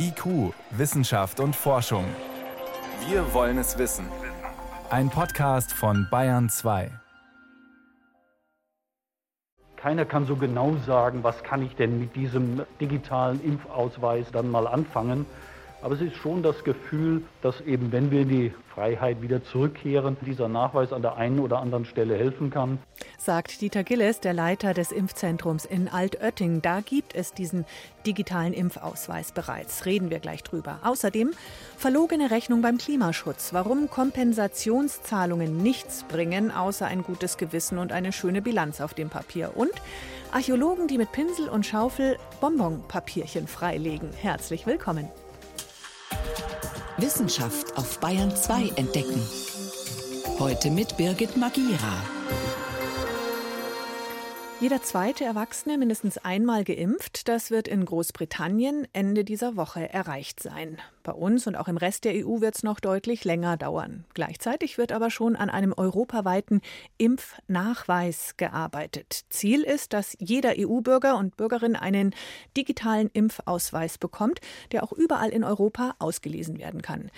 IQ, Wissenschaft und Forschung. Wir wollen es wissen. Ein Podcast von Bayern 2. Keiner kann so genau sagen, was kann ich denn mit diesem digitalen Impfausweis dann mal anfangen. Aber es ist schon das Gefühl, dass eben, wenn wir in die Freiheit wieder zurückkehren, dieser Nachweis an der einen oder anderen Stelle helfen kann. Sagt Dieter Gilles, der Leiter des Impfzentrums in Altötting. Da gibt es diesen digitalen Impfausweis bereits. Reden wir gleich drüber. Außerdem verlogene Rechnung beim Klimaschutz. Warum Kompensationszahlungen nichts bringen, außer ein gutes Gewissen und eine schöne Bilanz auf dem Papier. Und Archäologen, die mit Pinsel und Schaufel Bonbonpapierchen freilegen. Herzlich willkommen. Wissenschaft auf Bayern 2 entdecken. Heute mit Birgit Magira. Jeder zweite Erwachsene mindestens einmal geimpft. Das wird in Großbritannien Ende dieser Woche erreicht sein. Bei uns und auch im Rest der EU wird es noch deutlich länger dauern. Gleichzeitig wird aber schon an einem europaweiten Impfnachweis gearbeitet. Ziel ist, dass jeder EU-Bürger und Bürgerin einen digitalen Impfausweis bekommt, der auch überall in Europa ausgelesen werden kann.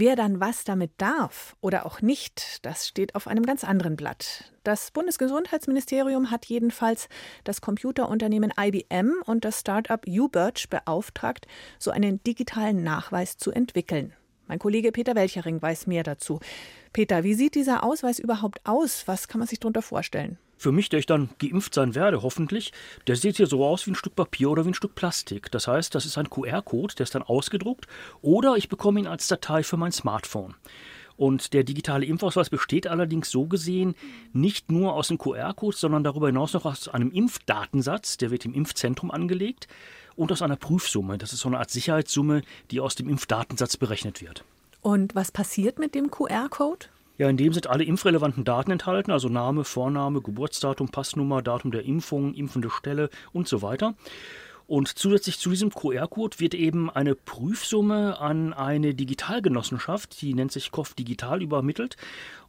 Wer dann was damit darf oder auch nicht, das steht auf einem ganz anderen Blatt. Das Bundesgesundheitsministerium hat jedenfalls das Computerunternehmen IBM und das Start-up UBirch beauftragt, so einen digitalen Nachweis zu entwickeln. Mein Kollege Peter Welchering weiß mehr dazu. Peter, wie sieht dieser Ausweis überhaupt aus? Was kann man sich darunter vorstellen? Für mich, der ich dann geimpft sein werde, hoffentlich, der sieht hier so aus wie ein Stück Papier oder wie ein Stück Plastik. Das heißt, das ist ein QR-Code, der ist dann ausgedruckt oder ich bekomme ihn als Datei für mein Smartphone. Und der digitale Impfausweis besteht allerdings so gesehen nicht nur aus dem QR-Code, sondern darüber hinaus noch aus einem Impfdatensatz, der wird im Impfzentrum angelegt, und aus einer Prüfsumme. Das ist so eine Art Sicherheitssumme, die aus dem Impfdatensatz berechnet wird. Und was passiert mit dem QR-Code? Ja, in dem sind alle impfrelevanten Daten enthalten, also Name, Vorname, Geburtsdatum, Passnummer, Datum der Impfung, impfende Stelle und so weiter. Und zusätzlich zu diesem QR-Code wird eben eine Prüfsumme an eine Digitalgenossenschaft, die nennt sich KOF Digital, übermittelt.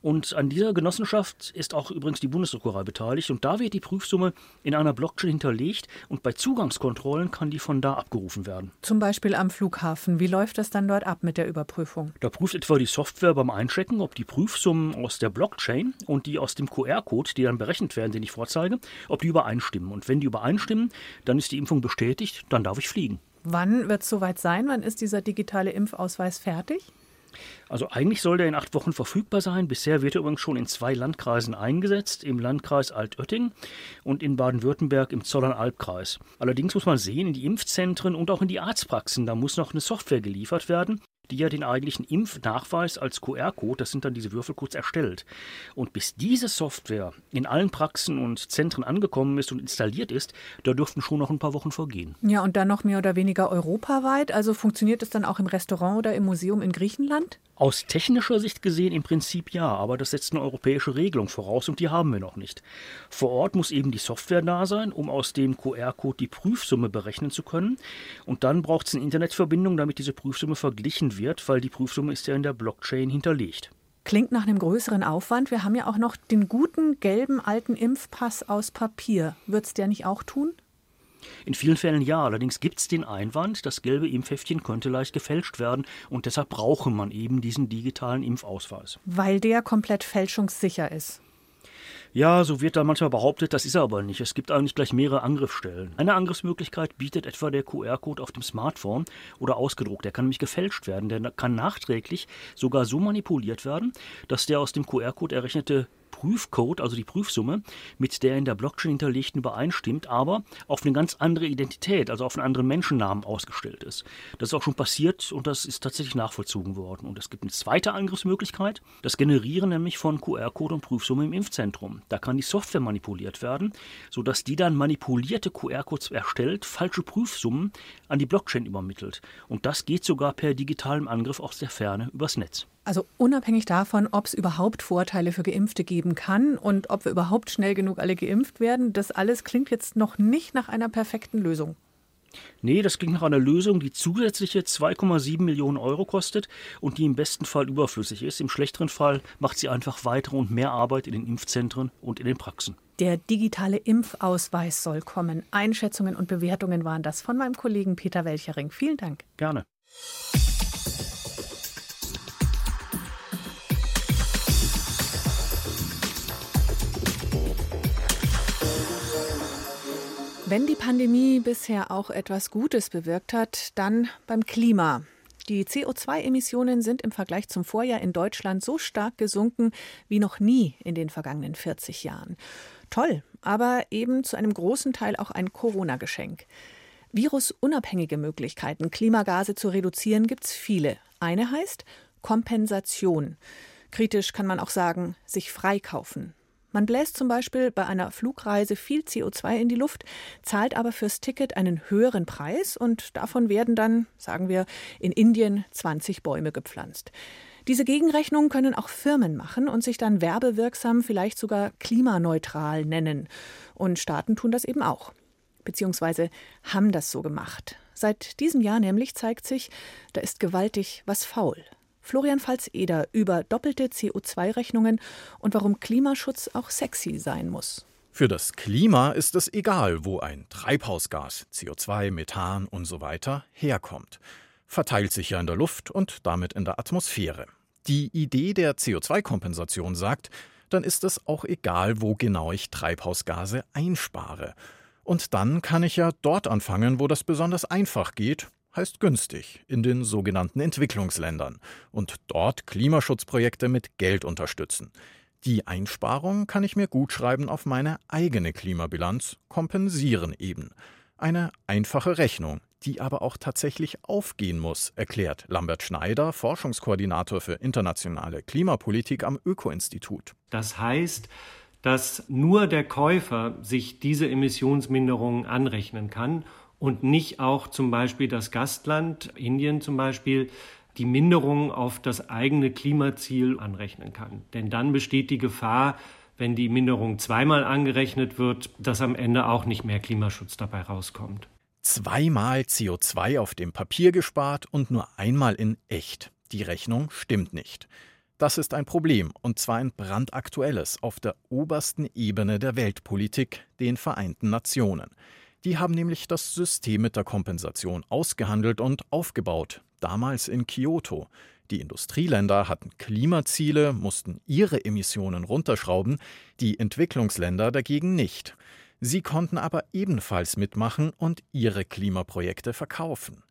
Und an dieser Genossenschaft ist auch übrigens die Bundesdruckerei beteiligt. Und da wird die Prüfsumme in einer Blockchain hinterlegt und bei Zugangskontrollen kann die von da abgerufen werden. Zum Beispiel am Flughafen. Wie läuft das dann dort ab mit der Überprüfung? Da prüft etwa die Software beim Einchecken, ob die Prüfsummen aus der Blockchain und die aus dem QR-Code, die dann berechnet werden, den ich vorzeige, ob die übereinstimmen. Und wenn die übereinstimmen, dann ist die Impfung bestätigt, dann darf ich fliegen. Wann wird es soweit sein? Wann ist dieser digitale Impfausweis fertig? Also eigentlich soll der in acht Wochen verfügbar sein. Bisher wird er übrigens schon in zwei Landkreisen eingesetzt, im Landkreis Altötting und in Baden-Württemberg im Zollern-Albkreis. Allerdings muss man sehen, in die Impfzentren und auch in die Arztpraxen, da muss noch eine Software geliefert werden, die ja den eigentlichen Impfnachweis als QR-Code, das sind dann diese Würfelcodes, erstellt. Und bis diese Software in allen Praxen und Zentren angekommen ist und installiert ist, da dürften schon noch ein paar Wochen vergehen. Ja, und dann noch mehr oder weniger europaweit. Also funktioniert es dann auch im Restaurant oder im Museum in Griechenland? Aus technischer Sicht gesehen im Prinzip ja, aber das setzt eine europäische Regelung voraus und die haben wir noch nicht. Vor Ort muss eben die Software da sein, um aus dem QR-Code die Prüfsumme berechnen zu können. Und dann braucht es eine Internetverbindung, damit diese Prüfsumme verglichen wird, weil die Prüfsumme ist ja in der Blockchain hinterlegt. Klingt nach einem größeren Aufwand. Wir haben ja auch noch den guten gelben alten Impfpass aus Papier. Wird es der nicht auch tun? In vielen Fällen ja, allerdings gibt es den Einwand, das gelbe Impfheftchen könnte leicht gefälscht werden und deshalb brauche man eben diesen digitalen Impfausweis. Weil der komplett fälschungssicher ist. Ja, so wird da manchmal behauptet, das ist er aber nicht. Es gibt eigentlich gleich mehrere Angriffsstellen. Eine Angriffsmöglichkeit bietet etwa der QR-Code auf dem Smartphone oder ausgedruckt. Der kann nämlich gefälscht werden. Der kann nachträglich sogar so manipuliert werden, dass der aus dem QR-Code errechnete Prüfcode, also die Prüfsumme, mit der in der Blockchain hinterlegten übereinstimmt, aber auf eine ganz andere Identität, also auf einen anderen Menschennamen ausgestellt ist. Das ist auch schon passiert und das ist tatsächlich nachvollzogen worden. Und es gibt eine zweite Angriffsmöglichkeit, das Generieren nämlich von QR-Code und Prüfsumme im Impfzentrum. Da kann die Software manipuliert werden, sodass die dann manipulierte QR-Codes erstellt, falsche Prüfsummen an die Blockchain übermittelt. Und das geht sogar per digitalem Angriff aus der Ferne übers Netz. Also unabhängig davon, ob es überhaupt Vorteile für Geimpfte geben kann und ob wir überhaupt schnell genug alle geimpft werden, das alles klingt jetzt noch nicht nach einer perfekten Lösung. Nee, das klingt nach einer Lösung, die zusätzliche 2,7 Millionen Euro kostet und die im besten Fall überflüssig ist. Im schlechteren Fall macht sie einfach weitere und mehr Arbeit in den Impfzentren und in den Praxen. Der digitale Impfausweis soll kommen. Einschätzungen und Bewertungen waren das von meinem Kollegen Peter Welchering. Vielen Dank. Gerne. Wenn die Pandemie bisher auch etwas Gutes bewirkt hat, dann beim Klima. Die CO2-Emissionen sind im Vergleich zum Vorjahr in Deutschland so stark gesunken wie noch nie in den vergangenen 40 Jahren. Toll, aber eben zu einem großen Teil auch ein Corona-Geschenk. Virusunabhängige Möglichkeiten, Klimagase zu reduzieren, gibt es viele. Eine heißt Kompensation. Kritisch kann man auch sagen, sich freikaufen. Man bläst zum Beispiel bei einer Flugreise viel CO2 in die Luft, zahlt aber fürs Ticket einen höheren Preis und davon werden dann, sagen wir, in Indien 20 Bäume gepflanzt. Diese Gegenrechnungen können auch Firmen machen und sich dann werbewirksam vielleicht sogar klimaneutral nennen. Und Staaten tun das eben auch. Beziehungsweise haben das so gemacht. Seit diesem Jahr nämlich zeigt sich, da ist gewaltig was faul. Florian Pfalz-Eder über doppelte CO2-Rechnungen und warum Klimaschutz auch sexy sein muss. Für das Klima ist es egal, wo ein Treibhausgas, CO2, Methan und so weiter herkommt. Verteilt sich ja in der Luft und damit in der Atmosphäre. Die Idee der CO2-Kompensation sagt, dann ist es auch egal, wo genau ich Treibhausgase einspare. Und dann kann ich ja dort anfangen, wo das besonders einfach geht, heißt günstig, in den sogenannten Entwicklungsländern und dort Klimaschutzprojekte mit Geld unterstützen. Die Einsparung kann ich mir gut schreiben auf meine eigene Klimabilanz, kompensieren eben. Eine einfache Rechnung, die aber auch tatsächlich aufgehen muss, erklärt Lambert Schneider, Forschungskoordinator für internationale Klimapolitik am Öko-Institut. Das heißt, dass nur der Käufer sich diese Emissionsminderungen anrechnen kann und nicht auch zum Beispiel das Gastland, Indien zum Beispiel, die Minderung auf das eigene Klimaziel anrechnen kann. Denn dann besteht die Gefahr, wenn die Minderung zweimal angerechnet wird, dass am Ende auch nicht mehr Klimaschutz dabei rauskommt. Zweimal CO2 auf dem Papier gespart und nur einmal in echt. Die Rechnung stimmt nicht. Das ist ein Problem, und zwar ein brandaktuelles auf der obersten Ebene der Weltpolitik, den Vereinten Nationen. Die haben nämlich das System mit der Kompensation ausgehandelt und aufgebaut, damals in Kyoto. Die Industrieländer hatten Klimaziele, mussten ihre Emissionen runterschrauben, die Entwicklungsländer dagegen nicht. Sie konnten aber ebenfalls mitmachen und ihre Klimaprojekte verkaufen.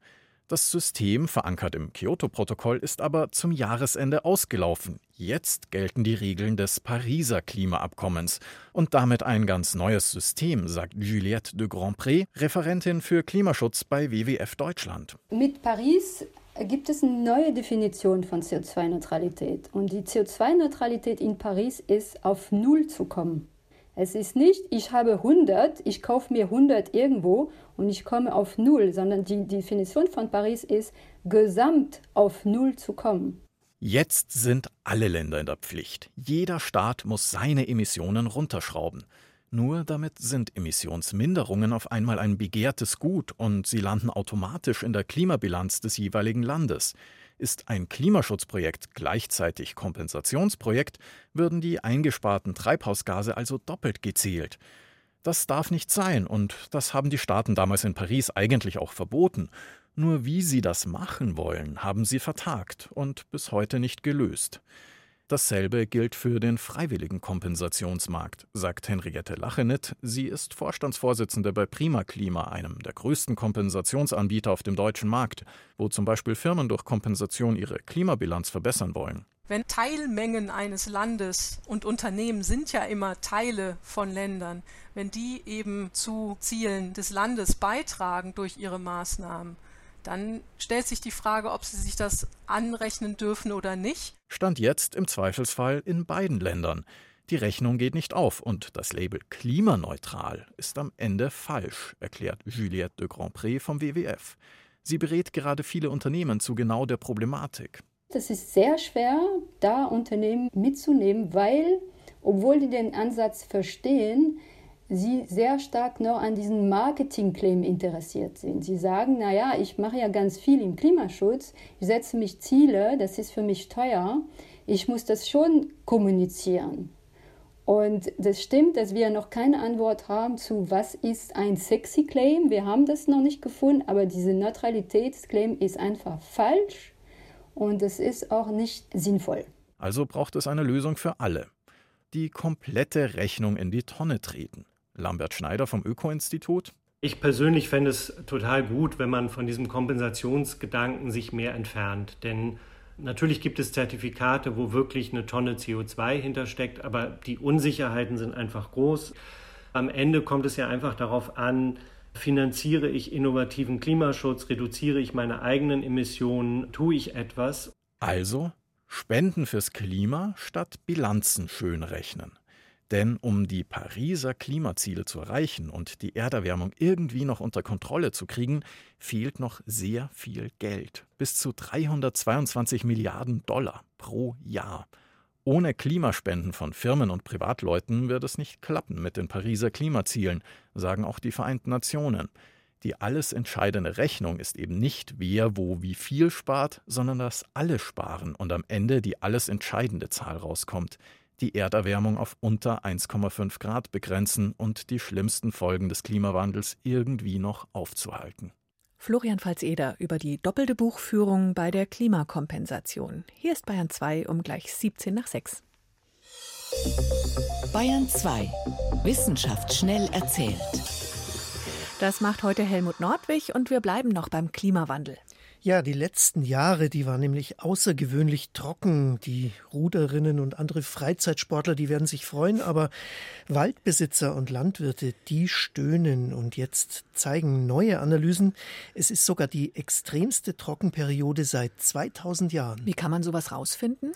Das System, verankert im Kyoto-Protokoll, ist aber zum Jahresende ausgelaufen. Jetzt gelten die Regeln des Pariser Klimaabkommens. Und damit ein ganz neues System, sagt Juliette de Grandpré, Referentin für Klimaschutz bei WWF Deutschland. Mit Paris gibt es eine neue Definition von CO2-Neutralität. Und die CO2-Neutralität in Paris ist auf Null zu kommen. Es ist nicht, ich habe 100, ich kaufe mir 100 irgendwo und ich komme auf Null, sondern die Definition von Paris ist, gesamt auf Null zu kommen. Jetzt sind alle Länder in der Pflicht. Jeder Staat muss seine Emissionen runterschrauben. Nur damit sind Emissionsminderungen auf einmal ein begehrtes Gut und sie landen automatisch in der Klimabilanz des jeweiligen Landes. Ist ein Klimaschutzprojekt gleichzeitig Kompensationsprojekt, würden die eingesparten Treibhausgase also doppelt gezählt. Das darf nicht sein, und das haben die Staaten damals in Paris eigentlich auch verboten. Nur wie sie das machen wollen, haben sie vertagt und bis heute nicht gelöst. Dasselbe gilt für den freiwilligen Kompensationsmarkt, sagt Henriette Lachenit. Sie ist Vorstandsvorsitzende bei Prima Klima, einem der größten Kompensationsanbieter auf dem deutschen Markt, wo zum Beispiel Firmen durch Kompensation ihre Klimabilanz verbessern wollen. Wenn Teilmengen eines Landes und Unternehmen sind ja immer Teile von Ländern, wenn die eben zu Zielen des Landes beitragen durch ihre Maßnahmen, dann stellt sich die Frage, ob sie sich das anrechnen dürfen oder nicht. Stand jetzt im Zweifelsfall in beiden Ländern. Die Rechnung geht nicht auf und das Label klimaneutral ist am Ende falsch, erklärt Juliette de Grandpré vom WWF. Sie berät gerade viele Unternehmen zu genau der Problematik. Das ist sehr schwer, da Unternehmen mitzunehmen, weil, obwohl die den Ansatz verstehen, sie sehr stark noch an diesen Marketing-Claim interessiert sind. Sie sagen, naja, ich mache ja ganz viel im Klimaschutz, ich setze mich Ziele, das ist für mich teuer, ich muss das schon kommunizieren. Und das stimmt, dass wir noch keine Antwort haben zu, was ist ein sexy Claim. Wir haben das noch nicht gefunden, aber diese Neutralitätsclaim ist einfach falsch und es ist auch nicht sinnvoll. Also braucht es eine Lösung für alle. Die komplette Rechnung in die Tonne treten. Lambert Schneider vom Öko-Institut. Ich persönlich fände es total gut, wenn man von diesem Kompensationsgedanken sich mehr entfernt. Denn Natürlich gibt es Zertifikate, wo wirklich eine Tonne CO2 hintersteckt, aber die Unsicherheiten sind einfach groß. Am Ende kommt es ja einfach darauf an, finanziere ich innovativen Klimaschutz, reduziere ich meine eigenen Emissionen, tue ich etwas. Also Spenden fürs Klima statt Bilanzen schön rechnen. Denn um die Pariser Klimaziele zu erreichen und die Erderwärmung irgendwie noch unter Kontrolle zu kriegen, fehlt noch sehr viel Geld. Bis zu 322 Milliarden Dollar pro Jahr. Ohne Klimaspenden von Firmen und Privatleuten wird es nicht klappen mit den Pariser Klimazielen, sagen auch die Vereinten Nationen. Die alles entscheidende Rechnung ist eben nicht, wer wo wie viel spart, sondern dass alle sparen und am Ende die alles entscheidende Zahl rauskommt die Erderwärmung auf unter 1,5 Grad begrenzen und die schlimmsten Folgen des Klimawandels irgendwie noch aufzuhalten. Florian Pfalz-Eder über die doppelte Buchführung bei der Klimakompensation. Hier ist Bayern 2 um gleich 17 nach 6. Bayern 2. Wissenschaft schnell erzählt. Das macht heute Helmut Nordwig und wir bleiben noch beim Klimawandel. Ja, die letzten Jahre, die waren nämlich außergewöhnlich trocken. Die Ruderinnen und andere Freizeitsportler, die werden sich freuen, aber Waldbesitzer und Landwirte, die stöhnen. Und jetzt zeigen neue Analysen, es ist sogar die extremste Trockenperiode seit 2000 Jahren. Wie kann man sowas rausfinden?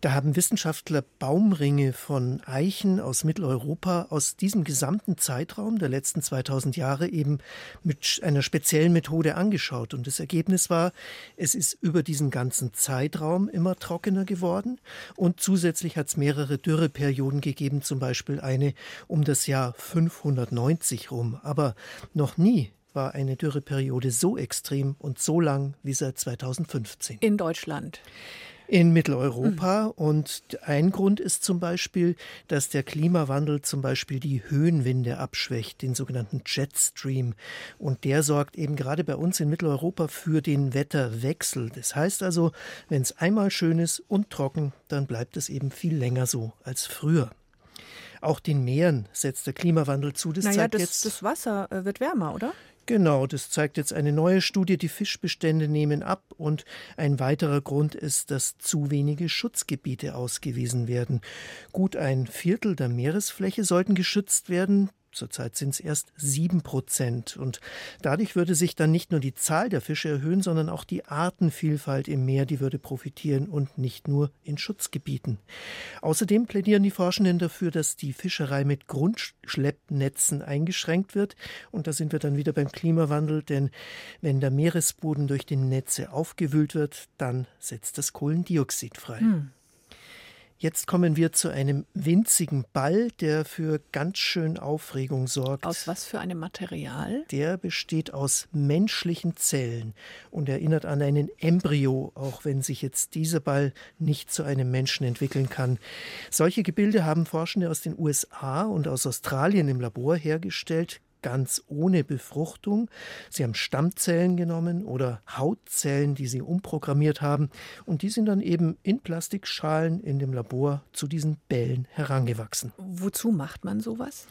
Da haben Wissenschaftler Baumringe von Eichen aus Mitteleuropa aus diesem gesamten Zeitraum der letzten 2000 Jahre eben mit einer speziellen Methode angeschaut. Und das Ergebnis war, war, es ist über diesen ganzen Zeitraum immer trockener geworden und zusätzlich hat es mehrere Dürreperioden gegeben, zum Beispiel eine um das Jahr 590 rum. Aber noch nie war eine Dürreperiode so extrem und so lang wie seit 2015. In Deutschland in Mitteleuropa. Mhm. Und ein Grund ist zum Beispiel, dass der Klimawandel zum Beispiel die Höhenwinde abschwächt, den sogenannten Jetstream. Und der sorgt eben gerade bei uns in Mitteleuropa für den Wetterwechsel. Das heißt also, wenn es einmal schön ist und trocken, dann bleibt es eben viel länger so als früher. Auch den Meeren setzt der Klimawandel zu. Das naja, zeigt das, jetzt das Wasser äh, wird wärmer, oder? Genau, das zeigt jetzt eine neue Studie. Die Fischbestände nehmen ab und ein weiterer Grund ist, dass zu wenige Schutzgebiete ausgewiesen werden. Gut ein Viertel der Meeresfläche sollten geschützt werden. Zurzeit sind es erst sieben Prozent. Und dadurch würde sich dann nicht nur die Zahl der Fische erhöhen, sondern auch die Artenvielfalt im Meer, die würde profitieren und nicht nur in Schutzgebieten. Außerdem plädieren die Forschenden dafür, dass die Fischerei mit Grundschleppnetzen eingeschränkt wird. Und da sind wir dann wieder beim Klimawandel, denn wenn der Meeresboden durch die Netze aufgewühlt wird, dann setzt das Kohlendioxid frei. Hm. Jetzt kommen wir zu einem winzigen Ball, der für ganz schön Aufregung sorgt. Aus was für einem Material? Der besteht aus menschlichen Zellen und erinnert an einen Embryo, auch wenn sich jetzt dieser Ball nicht zu einem Menschen entwickeln kann. Solche Gebilde haben Forschende aus den USA und aus Australien im Labor hergestellt, ganz ohne Befruchtung. Sie haben Stammzellen genommen oder Hautzellen, die sie umprogrammiert haben, und die sind dann eben in Plastikschalen in dem Labor zu diesen Bällen herangewachsen. Wozu macht man sowas?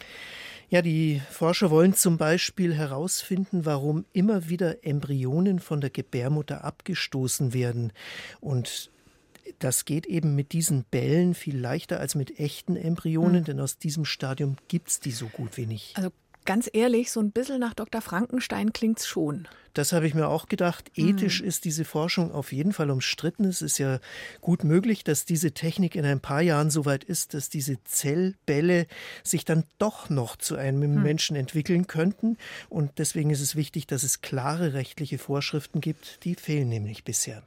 Ja, die Forscher wollen zum Beispiel herausfinden, warum immer wieder Embryonen von der Gebärmutter abgestoßen werden. Und das geht eben mit diesen Bällen viel leichter als mit echten Embryonen, mhm. denn aus diesem Stadium gibt es die so gut wie nicht. Also Ganz ehrlich, so ein bisschen nach Dr. Frankenstein klingt's schon. Das habe ich mir auch gedacht. Ethisch mhm. ist diese Forschung auf jeden Fall umstritten. Es ist ja gut möglich, dass diese Technik in ein paar Jahren so weit ist, dass diese Zellbälle sich dann doch noch zu einem mhm. Menschen entwickeln könnten. Und deswegen ist es wichtig, dass es klare rechtliche Vorschriften gibt. Die fehlen nämlich bisher.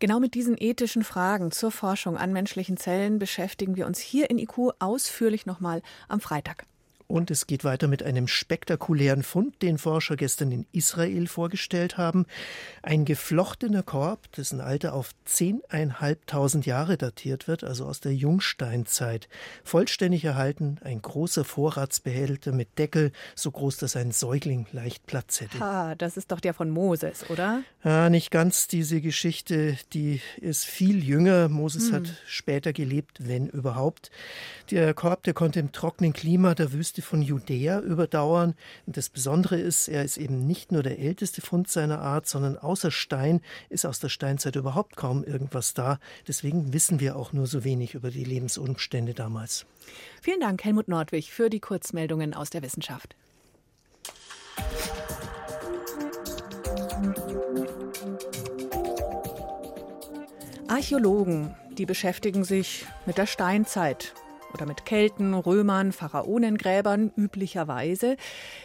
Genau mit diesen ethischen Fragen zur Forschung an menschlichen Zellen beschäftigen wir uns hier in IQ ausführlich nochmal am Freitag. Und es geht weiter mit einem spektakulären Fund, den Forscher gestern in Israel vorgestellt haben. Ein geflochtener Korb, dessen Alter auf zehneinhalbtausend Jahre datiert wird, also aus der Jungsteinzeit. Vollständig erhalten, ein großer Vorratsbehälter mit Deckel, so groß, dass ein Säugling leicht Platz hätte. Ha, das ist doch der von Moses, oder? Ja, nicht ganz. Diese Geschichte, die ist viel jünger. Moses hm. hat später gelebt, wenn überhaupt. Der Korb, der konnte im trockenen Klima der Wüste von Judäa überdauern. Und das Besondere ist, er ist eben nicht nur der älteste Fund seiner Art, sondern außer Stein ist aus der Steinzeit überhaupt kaum irgendwas da. Deswegen wissen wir auch nur so wenig über die Lebensumstände damals. Vielen Dank, Helmut Nordwig, für die Kurzmeldungen aus der Wissenschaft. Archäologen, die beschäftigen sich mit der Steinzeit, oder mit Kelten, Römern, Pharaonengräbern üblicherweise.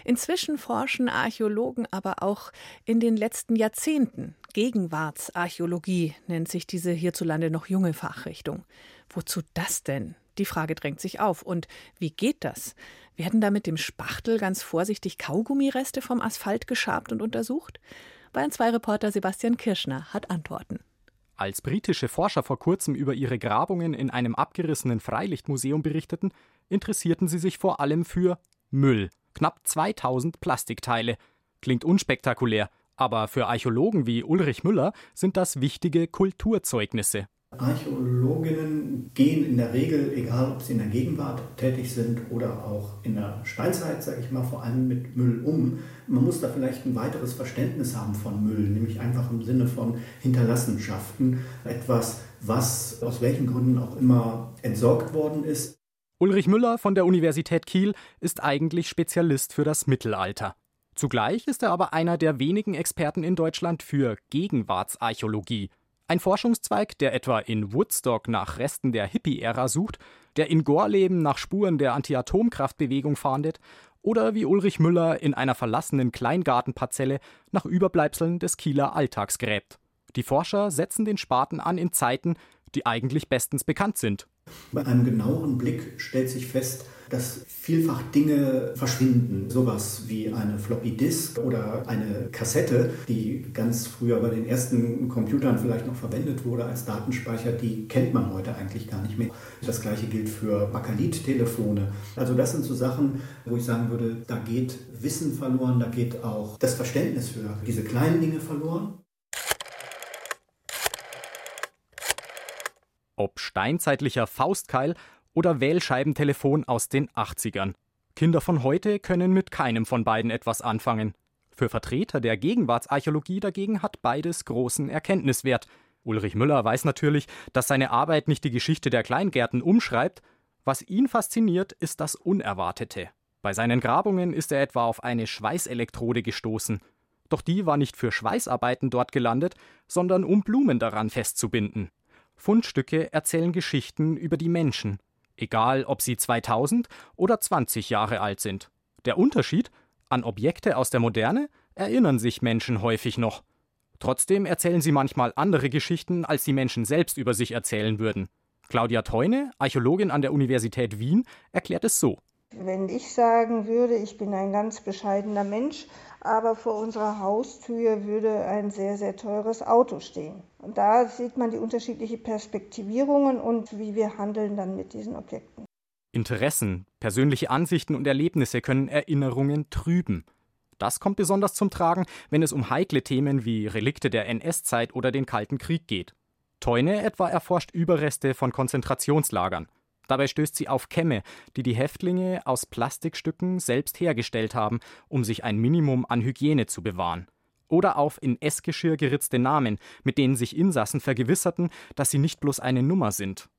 Inzwischen forschen Archäologen aber auch in den letzten Jahrzehnten. Gegenwartsarchäologie nennt sich diese hierzulande noch junge Fachrichtung. Wozu das denn? Die Frage drängt sich auf. Und wie geht das? Werden da mit dem Spachtel ganz vorsichtig Kaugummireste vom Asphalt geschabt und untersucht? Bayern 2 Reporter Sebastian Kirschner hat Antworten. Als britische Forscher vor kurzem über ihre Grabungen in einem abgerissenen Freilichtmuseum berichteten, interessierten sie sich vor allem für Müll. Knapp 2000 Plastikteile. Klingt unspektakulär, aber für Archäologen wie Ulrich Müller sind das wichtige Kulturzeugnisse. Archäologinnen gehen in der Regel, egal ob sie in der Gegenwart tätig sind oder auch in der Steinzeit, sage ich mal, vor allem mit Müll um. Man muss da vielleicht ein weiteres Verständnis haben von Müll, nämlich einfach im Sinne von Hinterlassenschaften, etwas, was aus welchen Gründen auch immer entsorgt worden ist. Ulrich Müller von der Universität Kiel ist eigentlich Spezialist für das Mittelalter. Zugleich ist er aber einer der wenigen Experten in Deutschland für Gegenwartsarchäologie. Ein Forschungszweig, der etwa in Woodstock nach Resten der Hippie-Ära sucht, der in Gorleben nach Spuren der Anti-Atomkraftbewegung fahndet oder wie Ulrich Müller in einer verlassenen Kleingartenparzelle nach Überbleibseln des Kieler Alltags gräbt. Die Forscher setzen den Spaten an in Zeiten, die eigentlich bestens bekannt sind. Bei einem genaueren Blick stellt sich fest, dass vielfach Dinge verschwinden. Sowas wie eine Floppy Disk oder eine Kassette, die ganz früher bei den ersten Computern vielleicht noch verwendet wurde als Datenspeicher, die kennt man heute eigentlich gar nicht mehr. Das gleiche gilt für Bakelit-Telefone. Also das sind so Sachen, wo ich sagen würde, da geht Wissen verloren, da geht auch das Verständnis für diese kleinen Dinge verloren. Ob steinzeitlicher Faustkeil oder Wählscheibentelefon aus den 80ern. Kinder von heute können mit keinem von beiden etwas anfangen. Für Vertreter der Gegenwartsarchäologie dagegen hat beides großen Erkenntniswert. Ulrich Müller weiß natürlich, dass seine Arbeit nicht die Geschichte der Kleingärten umschreibt. Was ihn fasziniert, ist das Unerwartete. Bei seinen Grabungen ist er etwa auf eine Schweißelektrode gestoßen. Doch die war nicht für Schweißarbeiten dort gelandet, sondern um Blumen daran festzubinden. Fundstücke erzählen Geschichten über die Menschen, egal ob sie 2000 oder 20 Jahre alt sind. Der Unterschied? An Objekte aus der Moderne erinnern sich Menschen häufig noch. Trotzdem erzählen sie manchmal andere Geschichten, als die Menschen selbst über sich erzählen würden. Claudia Teune, Archäologin an der Universität Wien, erklärt es so. Wenn ich sagen würde, ich bin ein ganz bescheidener Mensch, aber vor unserer Haustür würde ein sehr, sehr teures Auto stehen. Und da sieht man die unterschiedlichen Perspektivierungen und wie wir handeln dann mit diesen Objekten. Interessen, persönliche Ansichten und Erlebnisse können Erinnerungen trüben. Das kommt besonders zum Tragen, wenn es um heikle Themen wie Relikte der NS-Zeit oder den Kalten Krieg geht. Teune etwa erforscht Überreste von Konzentrationslagern. Dabei stößt sie auf Kämme, die die Häftlinge aus Plastikstücken selbst hergestellt haben, um sich ein Minimum an Hygiene zu bewahren. Oder auf in Essgeschirr geritzte Namen, mit denen sich Insassen vergewisserten, dass sie nicht bloß eine Nummer sind.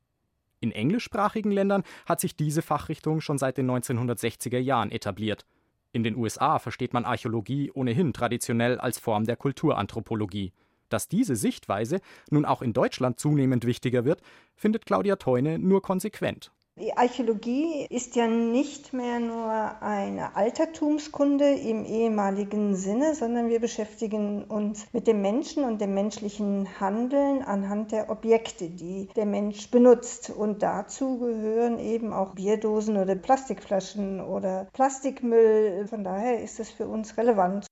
In englischsprachigen Ländern hat sich diese Fachrichtung schon seit den 1960er Jahren etabliert. In den USA versteht man Archäologie ohnehin traditionell als Form der Kulturanthropologie. Dass diese Sichtweise nun auch in Deutschland zunehmend wichtiger wird, findet Claudia Teune nur konsequent. Die Archäologie ist ja nicht mehr nur eine Altertumskunde im ehemaligen Sinne, sondern wir beschäftigen uns mit dem Menschen und dem menschlichen Handeln anhand der Objekte, die der Mensch benutzt. Und dazu gehören eben auch Bierdosen oder Plastikflaschen oder Plastikmüll. Von daher ist es für uns relevant.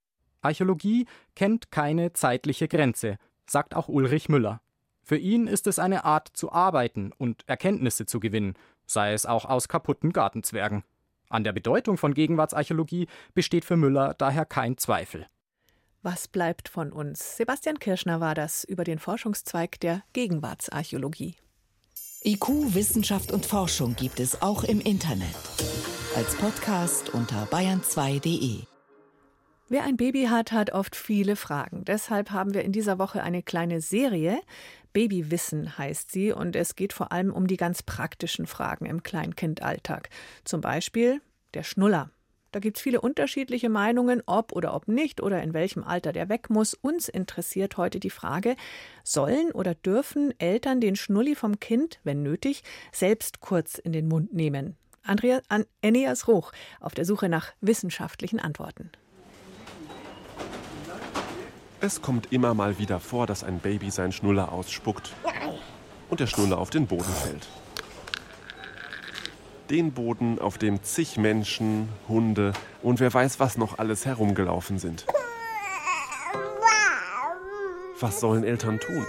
Archäologie kennt keine zeitliche Grenze, sagt auch Ulrich Müller. Für ihn ist es eine Art zu arbeiten und Erkenntnisse zu gewinnen sei es auch aus kaputten Gartenzwergen. An der Bedeutung von Gegenwartsarchäologie besteht für Müller daher kein Zweifel. Was bleibt von uns? Sebastian Kirschner war das über den Forschungszweig der Gegenwartsarchäologie. IQ, Wissenschaft und Forschung gibt es auch im Internet. Als Podcast unter bayern2.de. Wer ein Baby hat, hat oft viele Fragen. Deshalb haben wir in dieser Woche eine kleine Serie. Babywissen heißt sie und es geht vor allem um die ganz praktischen Fragen im Kleinkindalltag. Zum Beispiel der Schnuller. Da gibt es viele unterschiedliche Meinungen, ob oder ob nicht oder in welchem Alter der weg muss. Uns interessiert heute die Frage, sollen oder dürfen Eltern den Schnulli vom Kind, wenn nötig, selbst kurz in den Mund nehmen? Andrea, An Enias Roch auf der Suche nach wissenschaftlichen Antworten. Es kommt immer mal wieder vor, dass ein Baby seinen Schnuller ausspuckt und der Schnuller auf den Boden fällt. Den Boden, auf dem zig Menschen, Hunde und wer weiß was noch alles herumgelaufen sind. Was sollen Eltern tun?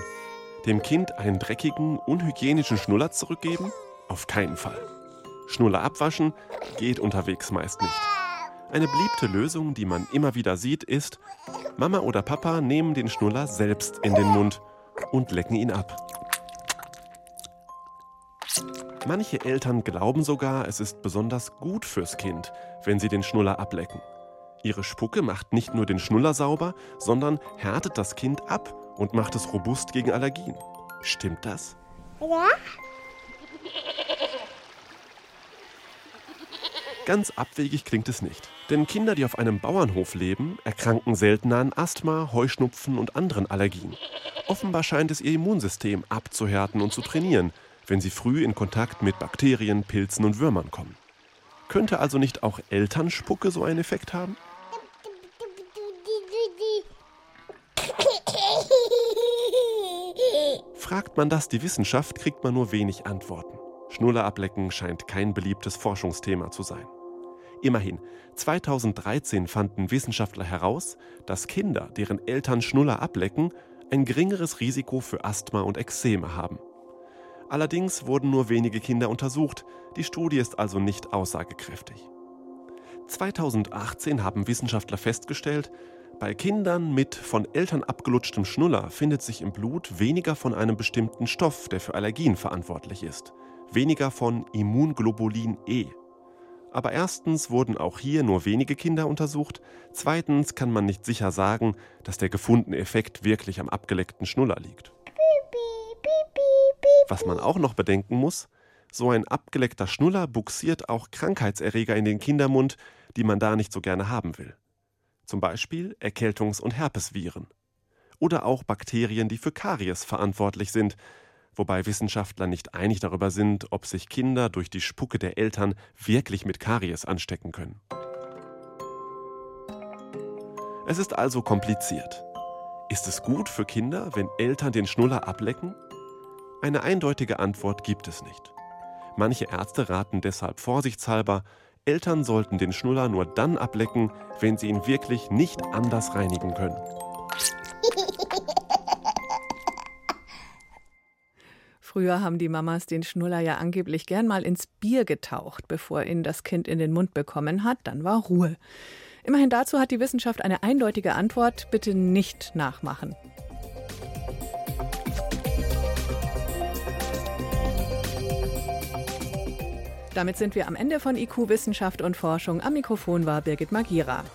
Dem Kind einen dreckigen, unhygienischen Schnuller zurückgeben? Auf keinen Fall. Schnuller abwaschen geht unterwegs meist nicht. Eine beliebte Lösung, die man immer wieder sieht, ist, Mama oder Papa nehmen den Schnuller selbst in den Mund und lecken ihn ab. Manche Eltern glauben sogar, es ist besonders gut fürs Kind, wenn sie den Schnuller ablecken. Ihre Spucke macht nicht nur den Schnuller sauber, sondern härtet das Kind ab und macht es robust gegen Allergien. Stimmt das? Ja. Ganz abwegig klingt es nicht. Denn Kinder, die auf einem Bauernhof leben, erkranken seltener an Asthma, Heuschnupfen und anderen Allergien. Offenbar scheint es ihr Immunsystem abzuhärten und zu trainieren, wenn sie früh in Kontakt mit Bakterien, Pilzen und Würmern kommen. Könnte also nicht auch Elternspucke so einen Effekt haben? Fragt man das die Wissenschaft, kriegt man nur wenig Antworten. Schnuller ablecken scheint kein beliebtes Forschungsthema zu sein. Immerhin, 2013 fanden Wissenschaftler heraus, dass Kinder, deren Eltern Schnuller ablecken, ein geringeres Risiko für Asthma und Ekzeme haben. Allerdings wurden nur wenige Kinder untersucht, die Studie ist also nicht aussagekräftig. 2018 haben Wissenschaftler festgestellt, bei Kindern mit von Eltern abgelutschtem Schnuller findet sich im Blut weniger von einem bestimmten Stoff, der für Allergien verantwortlich ist, weniger von Immunglobulin E. Aber erstens wurden auch hier nur wenige Kinder untersucht, zweitens kann man nicht sicher sagen, dass der gefundene Effekt wirklich am abgeleckten Schnuller liegt. Was man auch noch bedenken muss, so ein abgeleckter Schnuller buxiert auch Krankheitserreger in den Kindermund, die man da nicht so gerne haben will. Zum Beispiel Erkältungs- und Herpesviren. Oder auch Bakterien, die für Karies verantwortlich sind, wobei Wissenschaftler nicht einig darüber sind, ob sich Kinder durch die Spucke der Eltern wirklich mit Karies anstecken können. Es ist also kompliziert. Ist es gut für Kinder, wenn Eltern den Schnuller ablecken? Eine eindeutige Antwort gibt es nicht. Manche Ärzte raten deshalb vorsichtshalber, Eltern sollten den Schnuller nur dann ablecken, wenn sie ihn wirklich nicht anders reinigen können. Früher haben die Mamas den Schnuller ja angeblich gern mal ins Bier getaucht, bevor ihn das Kind in den Mund bekommen hat. Dann war Ruhe. Immerhin dazu hat die Wissenschaft eine eindeutige Antwort. Bitte nicht nachmachen. Damit sind wir am Ende von IQ Wissenschaft und Forschung. Am Mikrofon war Birgit Magira.